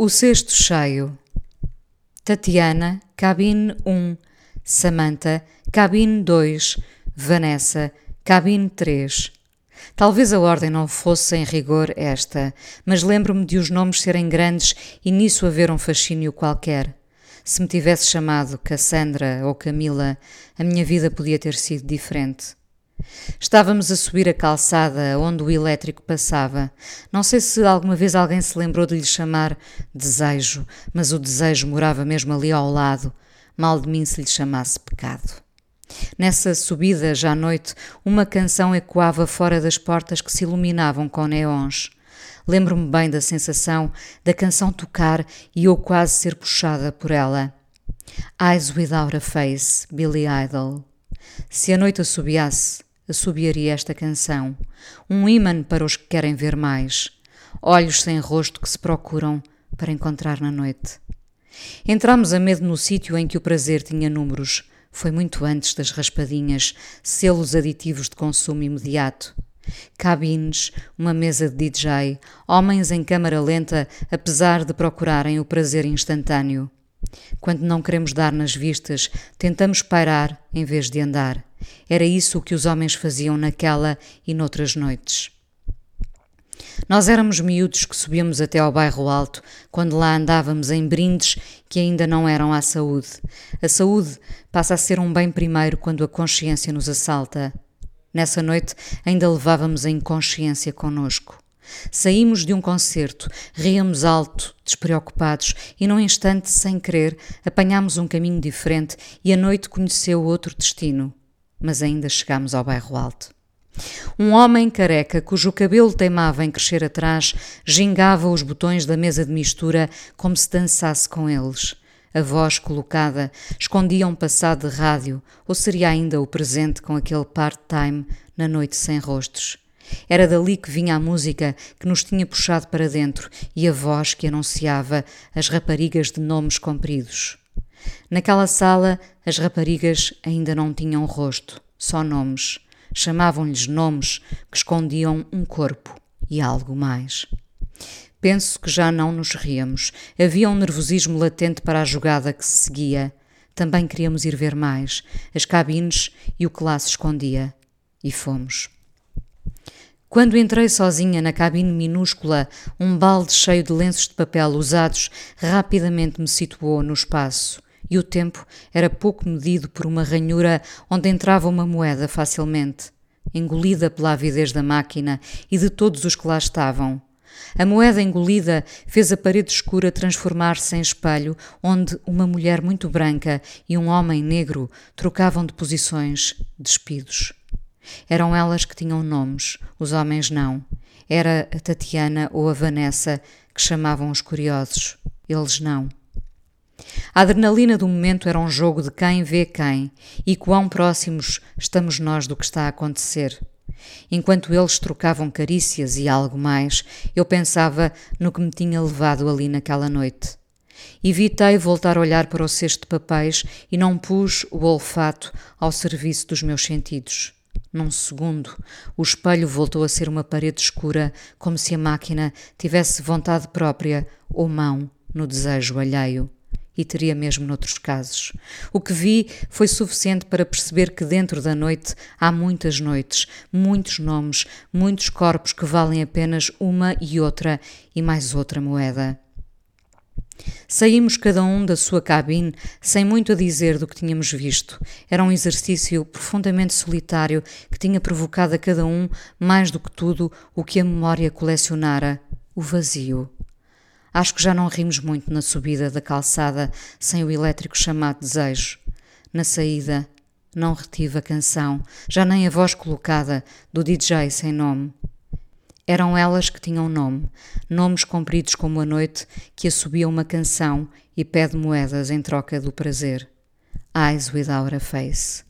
O Cesto Cheio. Tatiana, cabine 1. Samantha, cabine 2. Vanessa, cabine 3. Talvez a ordem não fosse em rigor esta, mas lembro-me de os nomes serem grandes e nisso haver um fascínio qualquer. Se me tivesse chamado Cassandra ou Camila, a minha vida podia ter sido diferente. Estávamos a subir a calçada onde o elétrico passava. Não sei se alguma vez alguém se lembrou de lhe chamar desejo, mas o desejo morava mesmo ali ao lado. Mal de mim se lhe chamasse pecado. Nessa subida, já à noite, uma canção ecoava fora das portas que se iluminavam com neons. Lembro-me bem da sensação da canção tocar e eu quase ser puxada por ela. Eyes Without a Face, Billy Idol. Se a noite assobiasse, assobiaria esta canção, um ímã para os que querem ver mais, olhos sem rosto que se procuram para encontrar na noite. Entramos a medo no sítio em que o prazer tinha números. Foi muito antes das raspadinhas, selos aditivos de consumo imediato. Cabines, uma mesa de DJ, homens em câmara lenta, apesar de procurarem o prazer instantâneo. Quando não queremos dar nas vistas, tentamos pairar em vez de andar. Era isso que os homens faziam naquela e noutras noites. Nós éramos miúdos que subíamos até ao bairro alto, quando lá andávamos em brindes que ainda não eram à saúde. A saúde passa a ser um bem primeiro quando a consciência nos assalta. Nessa noite ainda levávamos a inconsciência conosco. Saímos de um concerto, ríamos alto, despreocupados, e num instante, sem querer, apanhámos um caminho diferente e a noite conheceu outro destino. Mas ainda chegámos ao bairro alto. Um homem careca, cujo cabelo teimava em crescer atrás, gingava os botões da mesa de mistura como se dançasse com eles. A voz colocada escondia um passado de rádio, ou seria ainda o presente com aquele part-time na noite sem rostos. Era dali que vinha a música que nos tinha puxado para dentro e a voz que anunciava as raparigas de nomes compridos. Naquela sala, as raparigas ainda não tinham rosto, só nomes. Chamavam-lhes nomes que escondiam um corpo e algo mais. Penso que já não nos ríamos. Havia um nervosismo latente para a jogada que se seguia. Também queríamos ir ver mais, as cabines e o que lá se escondia. E fomos. Quando entrei sozinha na cabine minúscula, um balde cheio de lenços de papel usados rapidamente me situou no espaço. E o tempo era pouco medido por uma ranhura onde entrava uma moeda facilmente, engolida pela avidez da máquina e de todos os que lá estavam. A moeda engolida fez a parede escura transformar-se em espelho, onde uma mulher muito branca e um homem negro trocavam de posições, despidos. Eram elas que tinham nomes, os homens não. Era a Tatiana ou a Vanessa que chamavam os curiosos, eles não. A adrenalina do momento era um jogo de quem vê quem e quão próximos estamos nós do que está a acontecer. Enquanto eles trocavam carícias e algo mais, eu pensava no que me tinha levado ali naquela noite. Evitei voltar a olhar para o cesto de papéis e não pus o olfato ao serviço dos meus sentidos. Num segundo, o espelho voltou a ser uma parede escura, como se a máquina tivesse vontade própria ou mão no desejo alheio. E teria mesmo noutros casos. O que vi foi suficiente para perceber que dentro da noite há muitas noites, muitos nomes, muitos corpos que valem apenas uma e outra e mais outra moeda. Saímos cada um da sua cabine sem muito a dizer do que tínhamos visto. Era um exercício profundamente solitário que tinha provocado a cada um, mais do que tudo, o que a memória colecionara: o vazio. Acho que já não rimos muito na subida da calçada sem o elétrico chamado desejo. Na saída, não retive a canção, já nem a voz colocada do DJ sem nome. Eram elas que tinham nome, nomes compridos como a noite que assobia uma canção e pede moedas em troca do prazer. Eyes without a face.